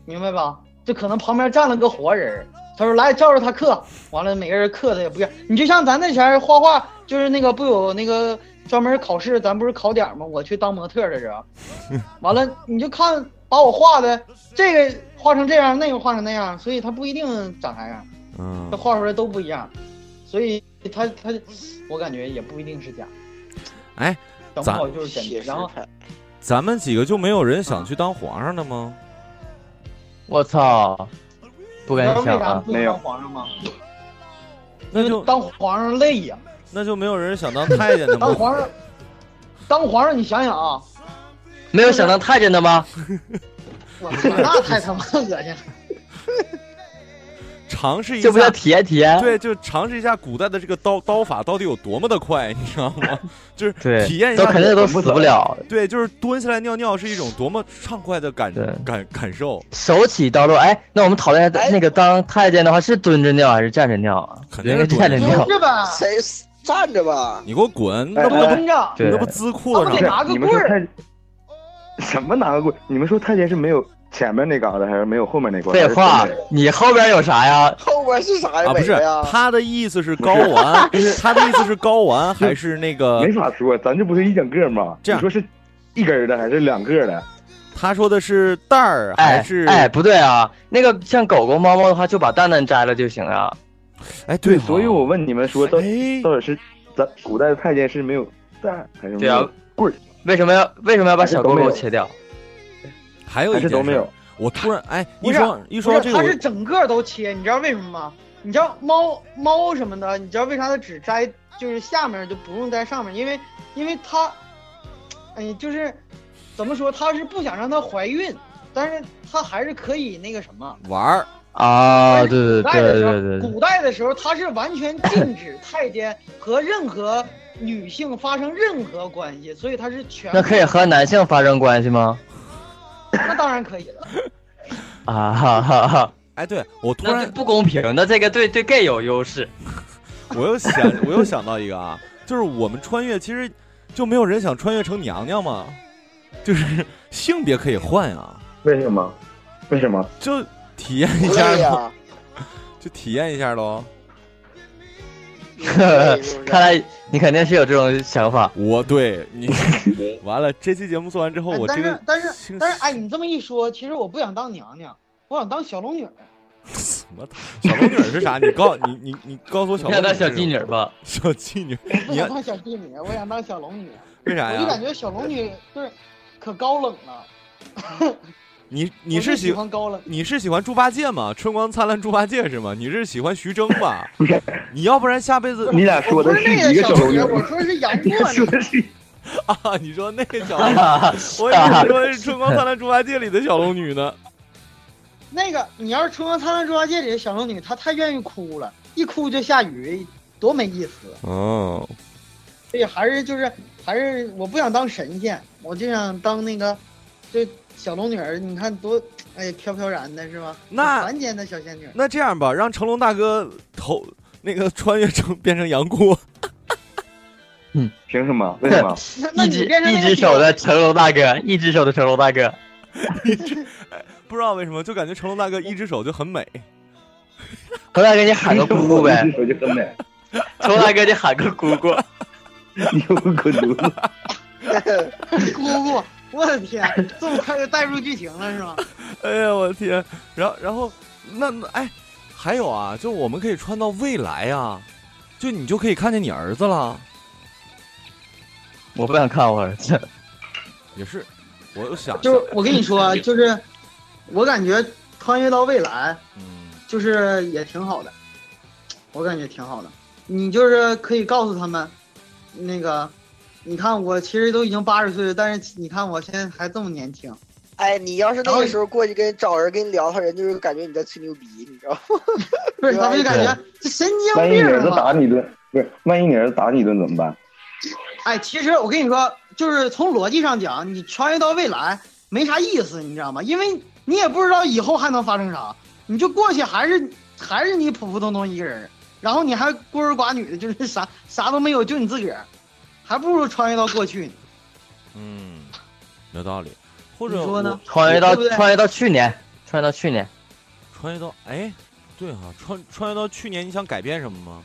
明白吧？就可能旁边站了个活人，他说来照着他刻，完了每个人刻的也不一样。你就像咱那前儿画画，就是那个不有那个专门考试，咱不是考点儿吗？我去当模特儿的时候，完了你就看把我画的这个画成这样，那个画成那样，所以他不一定长啥样。嗯他，画出来都不一样，所以他他，我感觉也不一定是假，哎，咱好就是真的。写实然后。咱们几个就没有人想去当皇上的吗？我操，不敢想啊！没有当皇上吗？那就当皇上累呀，那就没有人想当太监的吗？当皇上，当皇上你想想啊，没有想当太监的吗？我操，那太他妈恶心了。尝试一下这不叫下，体验体验？对，就尝试一下古代的这个刀刀法到底有多么的快，你知道吗？就是，体验一下，都肯定都死不了。对，就是蹲下来尿尿是一种多么畅快的感对感感受，手起刀落，哎，那我们讨论一下，哎那个当太监的话是蹲着尿还是站着尿啊？肯定是站着尿蹲。着吧，谁站着吧？你给我滚！哎那不哎蹲着，对那不滋裤子上那不得拿个你们说棍儿太什么拿个棍？你们说太监是没有前面那旮瘩，还是没有后面那块？废话，你后边有啥呀？后边是啥呀？啊？不是呀？他的意思是睾丸，他的意思是睾丸还是那个没？法说，咱这不是一整个吗？这样你说是一根的还是两个的？他说的是蛋儿还哎是？哎，不对啊，那个像狗狗、猫猫的话，就把蛋蛋摘了就行啊。哎，对，所以我问你们说，到哎，到底是咱古代的太监是没有蛋还是没对啊有棍儿？为什么要为什么要把小狗狗切掉？还有一件事儿还是都没有？我突然哎，不是一说一不是，说这个我，他是整个都切，你知道为什么吗？你知道猫猫什么的，你知道为啥它只摘就是下面就不用摘上面？因为因为它，哎，就是怎么说，它是不想让它怀孕，但是它还是可以那个什么。玩儿，啊，对对对对对，古代的时候，它是完全禁止太监和任何女性发生任何关系，所以它是全。那可以和男性发生关系吗？那当然可以了。啊哈哈哈，哎，对我突然不公平，那这个对对 gay 有优势。我又想，我又想到一个啊，就是我们穿越，其实就没有人想穿越成娘娘吗？就是性别可以换啊，为什么？为什么？就体验一下喽，累呀？就体验一下喽。看来你肯定是有这种想法。我对你完了，这期节目做完之后，我这个是但是但是，哎，你这么一说，其实我不想当娘娘，我想当小龙女儿。什么小龙女是啥？你告 你你你告诉我小龙女儿是想当小妓女吧？小妓女，不你要想当小妓女，我想当小龙女。为啥呀？我就感觉小龙女就是可高冷了。你你是喜喜欢高冷？你是喜欢猪八戒吗？春光灿烂猪八戒是吗？你是喜欢徐峥吧？你要不然下辈子你俩说的是一个小龙龙女，我？说的是杨 你俩说过。的是 啊，你说那个小龙女，我以为你说是《春光灿烂猪八戒》里的小龙女呢。那个，你要是《春光灿烂猪八戒》里的小龙女，她太愿意哭了，一哭就下雨，多没意思。哦，所以还是就是还是我不想当神仙，我就想当那个，就小龙女儿。你看多哎呀飘飘然的是吧？那凡间的小仙女。那这样吧，让成龙大哥头那个穿越成变成杨过，嗯凭什么？为什么？那一只你变成 一只手的成龙大哥，一只手的成龙大哥，不知道为什么就感觉成龙大哥一只手就很美。成龙大哥你喊个姑姑呗一，手就很美，成龙大哥你喊个姑姑，你有个滚犊子！姑姑，我的天，这么快就带入剧情了是吗？哎呀，我的天！然后然后那那哎，还有啊，就我们可以穿到未来啊，就你就可以看见你儿子了。我不想看我儿子，也是，我又想就是我跟你说，就是我感觉穿越到未来，嗯就是也挺好的，我感觉挺好的。你就是可以告诉他们，那个，你看我其实都已经八十岁了，但是你看我现在还这么年轻。哎，你要是那个时候过去跟找人跟你聊，他人就是感觉你在吹牛逼，你知道吗？不是，他们就感觉这神经万一你儿子病啊！打你一顿，不是？万一你儿子打你一顿怎么办？哎，其实我跟你说，就是从逻辑上讲，你穿越到未来没啥意思，你知道吗？因为你也不知道以后还能发生啥，你就过去还是还是你普普通通一个人，然后你还孤儿寡女的，就是啥啥都没有，就你自个儿，还不如穿越到过去呢。嗯，有道理。或者说呢穿越到对对穿越到去年，穿越到去年，穿越到哎，对哈、穿穿越到去年，你想改变什么吗？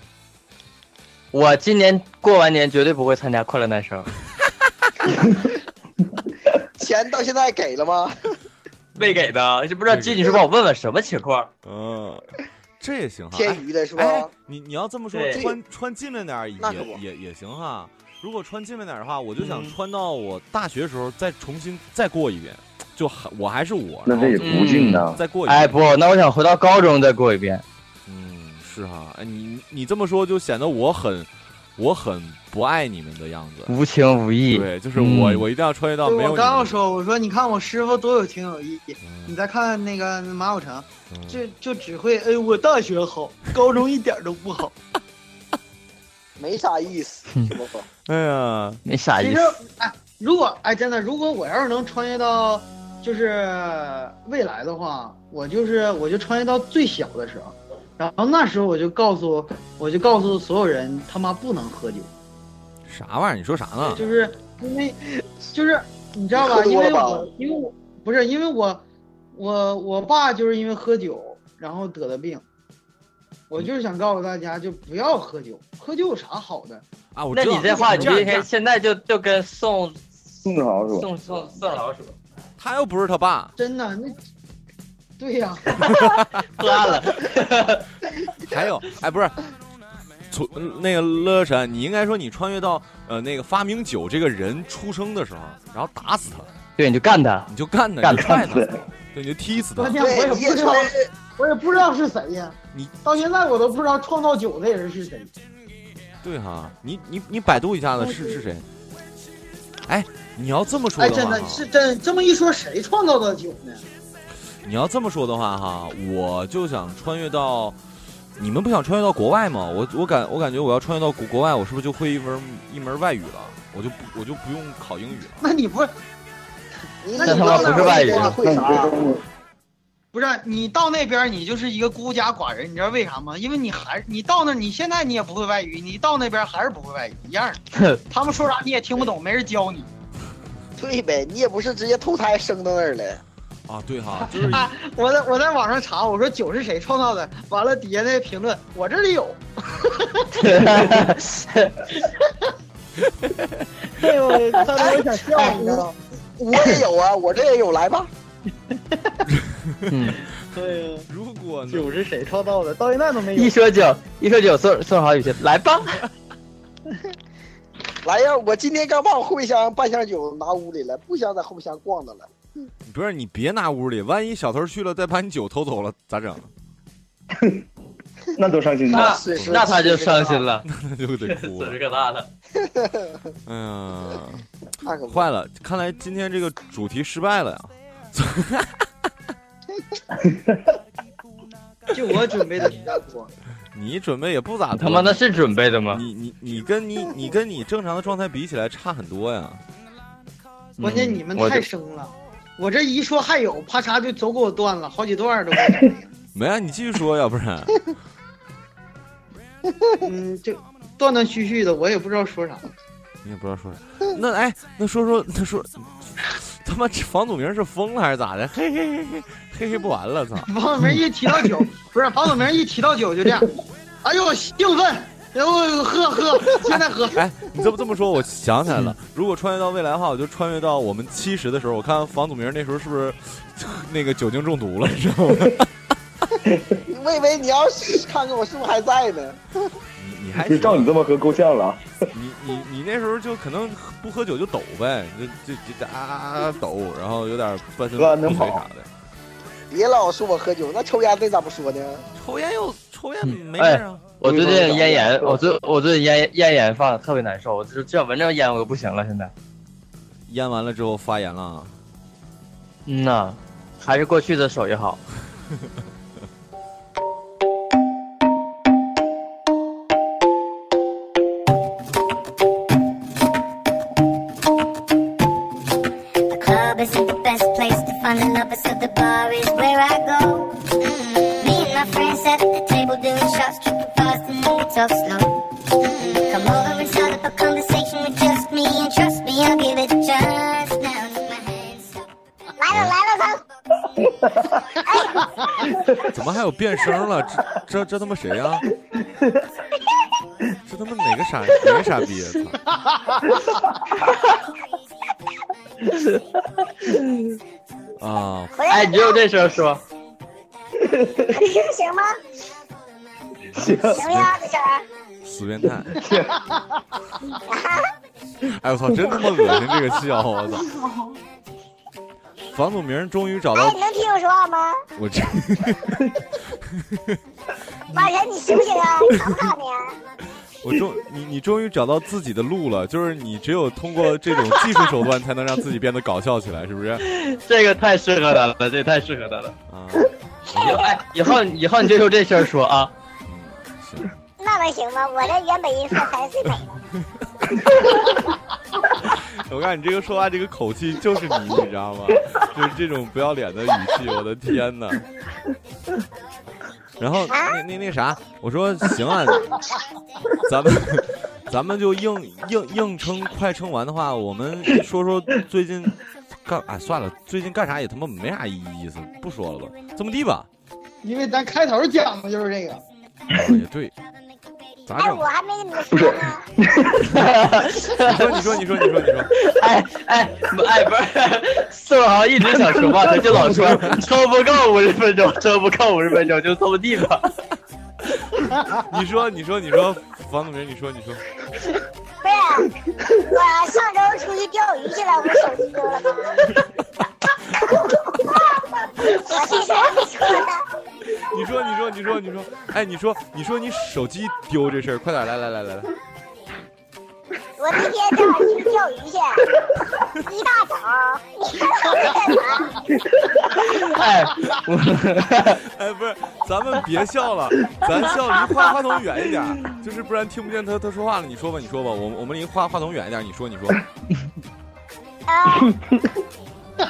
我今年过完年绝对不会参加快乐男生，钱到现在给了吗？没给的，这不知道金女士帮我问问什么情况？嗯，这也行哈。天娱的是吧？哎，你你要这么说，穿穿近了点儿也也也行哈。如果穿近了点儿的话，我就想嗯穿到我大学时候再重新再过一遍，就还我还是我，那这也不近呐。再过一遍。哎，不，那我想回到高中再过一遍。嗯，是哈。哎，你你这么说就显得我很我很不爱你们的样子。无情无义。对，就是我、嗯我一定要穿越到没有我刚要说，我说你看我师傅多有情有义，你嗯再看那个马小成，嗯就就只会哎我大学好，高中一点都不好。没啥意思？哎呀，没啥意思其实哎，如果哎真的，如果我要是能穿越到就是未来的话，我就是我就穿越到最小的时候，然后那时候我就告诉我就告诉所有人他妈不能喝酒，啥玩意儿？你说啥呢？就是因为就是你知道吧？因为我因为我不是因为我我我爸就是因为喝酒然后得的病。我就是想告诉大家，就不要喝酒，喝酒有啥好的？啊，我知道那你这话，你就应该这样这样现在就就跟宋宋志豪是吧？宋宋宋老鼠他又不是他爸，真的那，对呀、喝暗了。还有，哎，不是，从那个乐乐神，你应该说你穿越到呃那个发明酒这个人出生的时候，然后打死他，对，你就干他。你就干他，干他，对对，你就踢死他我也，不知道，我也不知道是谁呀。你到现在我都不知道创造酒的人是谁。对哈，你你你百度一下子是是谁？哎，你要这么说哎，的话哈，真的是真这么一说，谁创造的酒呢？你要这么说的话哈，我就想穿越到，你们不想穿越到国外吗？我我感我感觉我要穿越到国国外，我是不是就会一门一门外语了？我就不我就不用考英语了。那你不是你那他妈不是外语会啥？不是你到那边，你就是一个孤家寡人，你知道为啥吗？因为你还你到那，你现在你也不会外语，你到那边还是不会外语，一样的。他们说啥你也听不懂，没人教你。对呗，你也不是直接投胎生到那儿了。啊，对哈，就是啊，我在我在网上查，我说酒是谁创造的？完了底下那评论，我这里有。哎呦，当时我想笑，你知道吗？我也有啊，我这也有，来吧。嗯，对呀，如果酒是谁创造的？到现在都没有一。说酒，一说酒，宋宋好语气，来吧。来呀，我今天刚把我后备箱半箱酒拿屋里了，不想在后备箱逛的了。不是你别拿屋里，万一小偷去了再把你酒偷走了咋整？那多伤心那呐！那他就伤心了，那他就得哭了损失。可大了。哎呀，那可不坏了，看来今天这个主题失败了呀。就我准备的比较多。你准备也不咋多，他妈那是准备的吗？你你你跟你你跟你正常的状态比起来差很多呀。关键你们太生了，我这一说还有，啪嚓就都给我断了，好几段儿都。没啊，你继续说，要不然 嗯，就断断续续的，我也不知道说啥。你也不知道说啥。那哎，那说说那说，他妈这房祖名是疯了还是咋的？嘿嘿嘿嘿嘿嘿不完了，操！房祖名一提到酒，不是房祖名一提到酒就这样，哎呦兴奋，然后喝喝，现在喝。哎，你这么这么说，我想起来了。如果穿越到未来的话，我就穿越到我们七十的时候，我看房祖名那时候是不是那个酒精中毒了，你知道吗？我以为你要看看我是不是还在呢。你你还就照你这么喝够呛了。你你你那时候就可能不喝酒就抖呗，就就就啊啊啊抖，然后有点半身乱能跑不遂啥的。别老说我喝酒，那抽烟这咋不说呢？抽烟又抽烟没哎事啊。我最近咽炎，我最我最近咽咽炎犯特别难受，我就只要闻着烟我就不行了。现在，咽完了之后发炎了啊，嗯呐，还是过去的手艺好。talk slow. Mm. Come over and start up a conversation with just me, and trust me, I'll give it a chance. Now take my hands up. 来了来了，他怎么还有变声了？这这这他妈谁呀、这他妈哪个傻哪个傻逼啊！啊，哎，你只有这声说，听行吗？行行不行？这个？死变态！哎我操，真他妈恶心这个笑，我操！房祖名终于找哎，到你能听我说话吗？我这，马神，你行不行啊？你扛不扛你啊？我终你你终于找到自己的路了，就是你只有通过这种技术手段才能让自己变得搞笑起来，是不是？这个太适合他了，这太适合他了。啊，以后哎，以后以后你就用这声说啊。那行吗？我这原本音色三十岁美了。我看你这个说话这个口气就是你，你知道吗？就是这种不要脸的语气，我的天哪！然后那那那啥，我说行啊，咱们咱们就硬硬硬撑，快撑完的话，我们说说最近干哎算了，最近干啥也他妈没啥意思，不说了吧，这么地吧，因为咱开头讲的就是这个。也对，咋哎，整我？还没跟你们说呢。你说你说你说你说你说，哎哎哎，不是，宋豪一直想说话，他就老说 抽不够五十分钟，抽不够五十分钟，就这么地吧。你说你说你说，房祖名，你说你说。不是，我上周出去钓鱼去了，我手机丢了。你说，你说，你说，你说，哎，你说，你说你手机丢这事儿，快点来来来来来，我那天正好去钓鱼去，一大早，你看我在干嘛？哎，哎，不是，咱们别笑了，咱笑离话话筒远一点，就是不然听不见他他说话了。你说吧，你说吧，我我们离话话筒远一点，你说你说。啊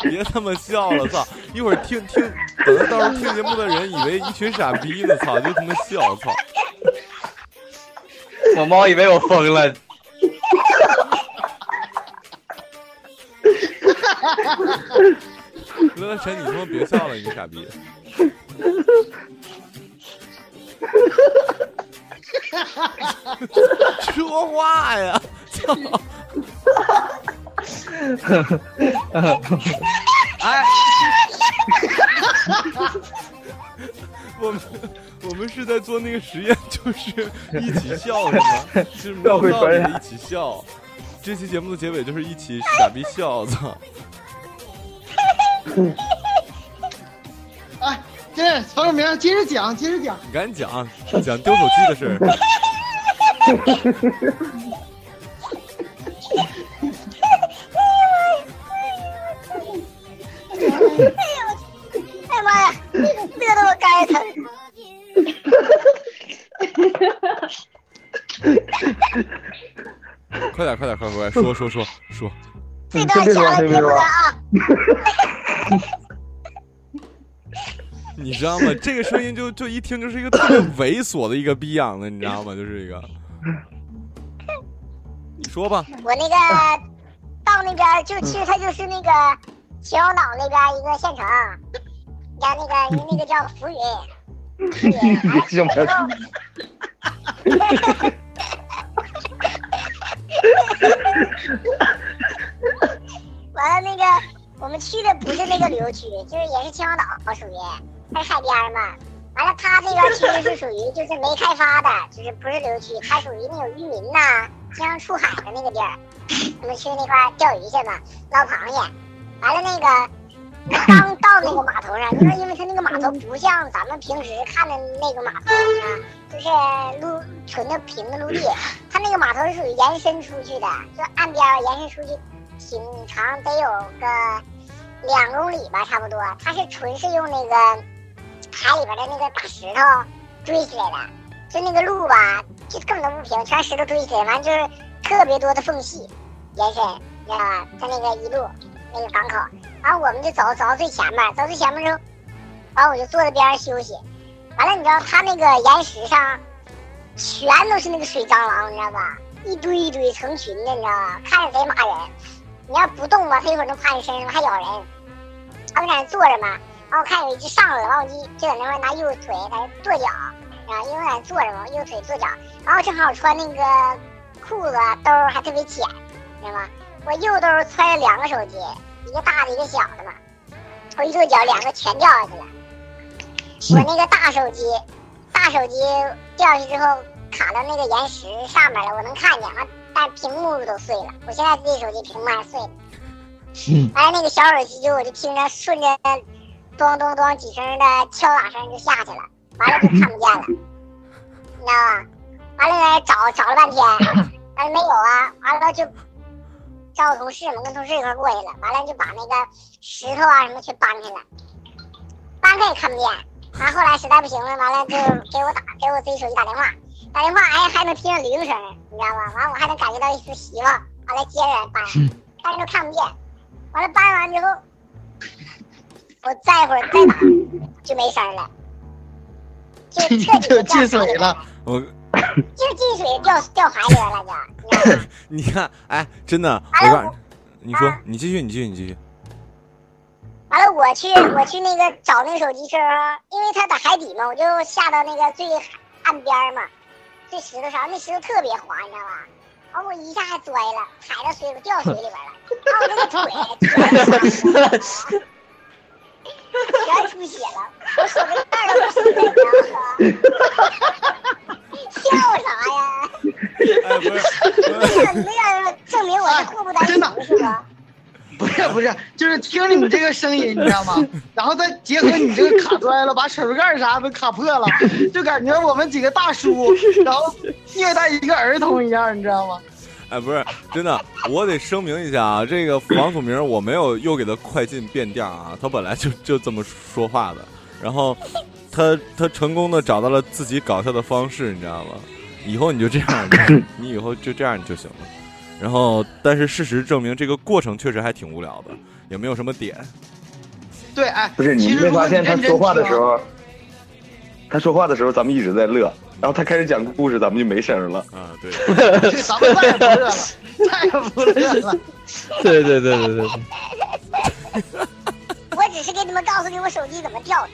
别他妈笑了，操！一会儿听听，等到到时候听节目的人以为一群傻逼呢，操，就他妈笑，操！我猫以为我疯了。乐晨，你他妈别笑了，你个傻逼！说话呀！操！哎，我们我们是在做那个实验，就是一起笑是吗？是没有道理的一起笑。这期节目的结尾就是一起傻逼笑，操！哎，这曹永明，接着讲，接着讲。你赶紧讲讲丢手机的事儿。乐得我肝疼。快点快点快点快说说说说！这段掐了别播啊！你知道吗？这个声音就就一听就是一个特别猥琐的一个逼样子，你知道吗？就是一个。你说吧，我那个到那边就其实它就是那个秦皇岛那边一个县城，叫那个那个叫浮云，完了行不之后完了，那个我们去的不是那个旅游区，就是也是秦皇岛，属于它是海边嘛。完了，它这个区是属于就是没开发的，就是不是旅游区，它属于那种渔民呐、经常出海的那个地儿。我们去那块钓鱼去嘛，捞螃蟹。完了，那个刚那个码头上，就是因为它那个码头不像咱们平时看的那个码头啊，就是陆纯的平的陆地，它那个码头是属于延伸出去的，就岸边延伸出去，挺长，得有个两公里吧，差不多。它是纯是用那个海里边的那个大石头堆起来的，就那个路吧，就根本都不平，全石头堆起来，完就是特别多的缝隙延伸，你知道吧？在那个一路那个港口，完我们就走走到最前面，走最前面之后，完我就坐在边上休息。完了，你知道他那个岩石上全都是那个水蟑螂，你知道吧？一堆一堆成群的，你知道吧？看着贼骂人。你要不动吧，它一会儿能爬你身上，还咬人。完我在那坐着嘛，然后我看有一只上来了，完我就就在那块拿右腿在那跺脚，啊，因为我在那坐着嘛，右腿跺脚，然后正好穿那个裤子兜还特别浅，知道吗？我右兜揣着两个手机，一个大的，一个小的嘛。我一跺脚，两个全掉下去了。我那个大手机，大手机掉下去之后卡到那个岩石上面了，我能看见，完但屏幕都碎了。我现在这手机屏幕还碎了。完了那个小手机就我就听着顺着咚咚咚几声的敲打声就下去了，完了就看不见了，你知道吧？完了找找了半天，完了没有啊，完了就找我同事嘛，跟同事一块儿过去了，完了就把那个石头啊什么去搬开了，搬开也看不见。完后来实在不行了，完了就给我打给我自己手机打电话，打电话哎还能听见铃声，你知道吧？完我还能感觉到一丝希望，完了接着搬，但是都看不见。完了搬完之后，我再一会儿再打就没声了，就彻底 就掉进水了。我就进水掉掉海里了就。你看，哎，真的，我告诉你，你说，你继续，你继续，你继续。完了，我去我去那个找那个手机时候，因为它在海底嘛，我就下到那个最岸边嘛，最石头上，那石头特别滑，你知道吧？完我一下还摔了，踩到水里掉水里边了，完我那个腿全 全出血了，我手这盖儿都是水，你知道吗？笑啥呀？哎，不是，那个那个证明我是祸不单行是吧？不是不是，就是听你们这个声音，你知道吗？然后再结合你这个卡摔了，把手指盖啥都卡破了，就感觉我们几个大叔，然后虐待一个儿童一样，你知道吗？哎，不是，真的，我得声明一下啊，这个房祖名我没有又给他快进变调啊，他本来就就这么说话的，然后他他成功的找到了自己搞笑的方式，你知道吗？以后你就这样，你以后就这样就行了。然后，但是事实证明，这个过程确实还挺无聊的，也没有什么点。对，哎，不是你没发现他说话的时候，他说话的时候咱们一直在乐，然后他开始讲故事，咱们就没声 了。啊，对，对，咱们再也不乐了，再也不乐了。对对对对对，我只是给你们告诉你我手机怎么掉的，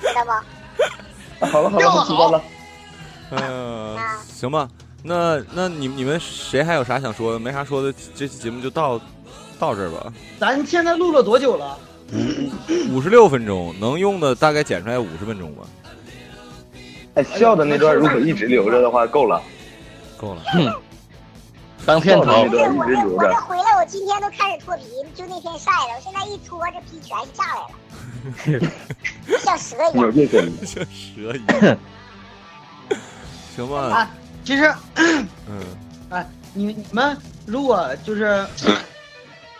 知道不？啊好了好了，我知道了。嗯、行吧，那那你你们谁还有啥想说的？没啥说的，这期节目就到到这儿吧。咱现在录了多久了？五十六分钟，能用的大概剪出来五十分钟吧。哎，笑的那段如果一直留着的话，够了。够了。当片头笑的那段一我这直留着。我这回来，我今天都开始脱皮，就那天晒的，我现在一脱，这皮全下来了，像蛇一样。像蛇一样。行吧，啊，其实，嗯，哎，你你们如果就是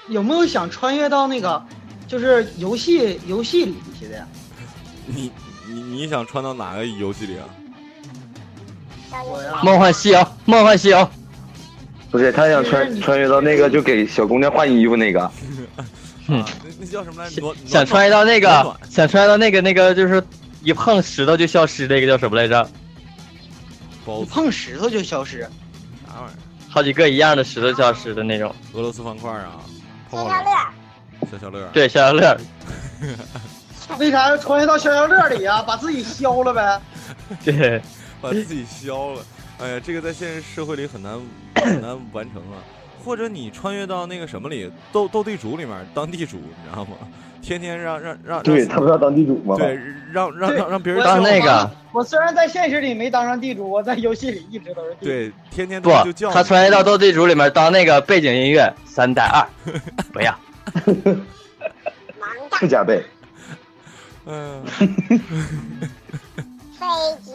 有没有想穿越到那个就是游戏游戏里去的呀？你你你想穿到哪个游戏里啊？梦幻西游，梦幻西游，不是他想穿穿越到那个就给小姑娘换衣服那个。嗯，那那叫什么来着？想穿越到那个，想穿越到那个那个就是一碰石头就消失，那个叫什么来着？包子碰石头就消失。啥玩意儿？好几个一样的石头消失的那种。俄罗斯方块啊，泡泡消消乐，消消乐。对，消消乐。为啥要穿越到消消乐里啊、把自己消了呗？对，把自己消了。哎呀，这个在现实社会里很难很难完成啊。或者你穿越到那个什么里，斗斗地主里面当地主，你知道吗？天天让让让对他不是要当地主吗？对让让让让别人当那个我虽然在现实里没当上地主，我在游戏里一直都是地主。对，天天不他就叫，他穿越到斗地主里面当那个背景音乐，三带二，不要。盲不加倍。嗯。飞机，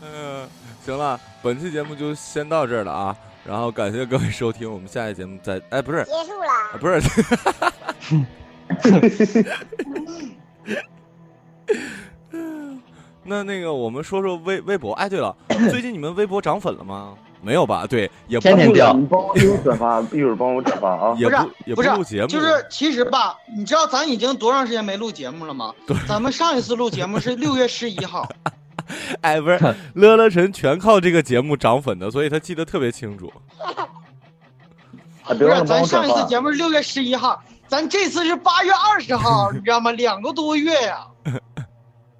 嗯，行了，本期节目就先到这儿了啊。然后感谢各位收听，我们下期节目再哎不是结束了。啊不是，那那个我们说说微微博。哎，对了，最近你们微博涨粉了吗？没有吧？对，也不天天掉你帮我一会儿转发，一会儿帮我转发 啊。也不是也不是录节目，就是其实吧，你知道咱已经多长时间没录节目了吗？咱们上一次录节目是六月十一号，哎不是乐乐晨全靠这个节目涨粉的，所以他记得特别清楚。啊，不是咱上一次。节目是六月十一号，咱这次是八月二十号，你知道吗？两个多月呀、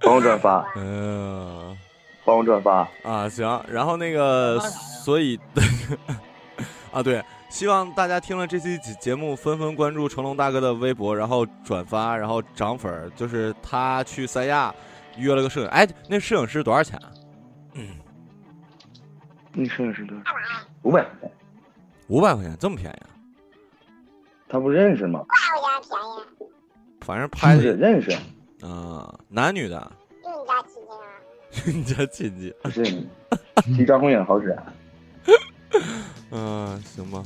帮我转发，嗯帮我转发。啊行，然后那个所以 啊对，希望大家听了这期节节目，纷纷关注成龙大哥的微博，然后转发，然后涨粉儿。就是他去三亚约了个摄影，哎，那摄影师多少钱嗯，那摄影师多少？五百块钱，五百块钱，这么便宜啊？他不认识吗？八块钱便宜，反正拍不是的认识，啊、男女的，就你家亲戚啊？你家亲戚。不是。提张宏远好使啊。嗯、行吧。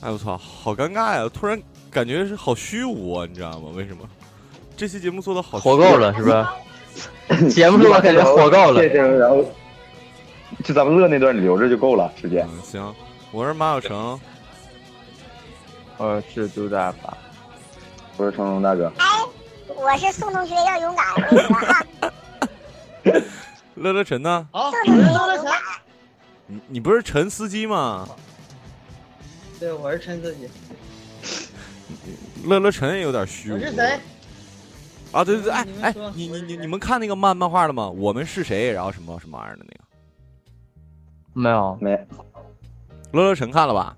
哎我操，好尴尬呀！突然感觉是好虚无啊，你知道吗？为什么？这期节目做的好虚火够了是吧？节目录完感觉火够了谢。谢，然后就咱们乐那段你留着就够了，时间。嗯，行，我是马小成，我是杜大发，我是成龙大哥，哎，我是 宋同学要勇敢，乐乐晨呢？好，宋同学我是乐乐晨要勇敢，，你你不是陈司机吗？对，我是陈司机，乐乐陈也有点虚无。我是谁？啊？对对对，哎哎你，你你你们看那个漫漫画了吗？我们是谁？然后什么什么玩意儿的那个？没有，没乐乐陈看了吧？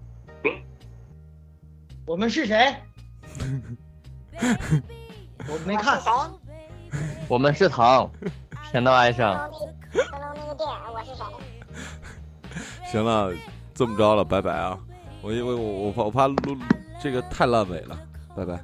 我们是谁？我没看我是。谁？我们是糖，甜到爱上。成龙那个电影，我是谁？行了这么着了拜拜啊。我因为我我怕我怕录这个太烂尾了拜拜。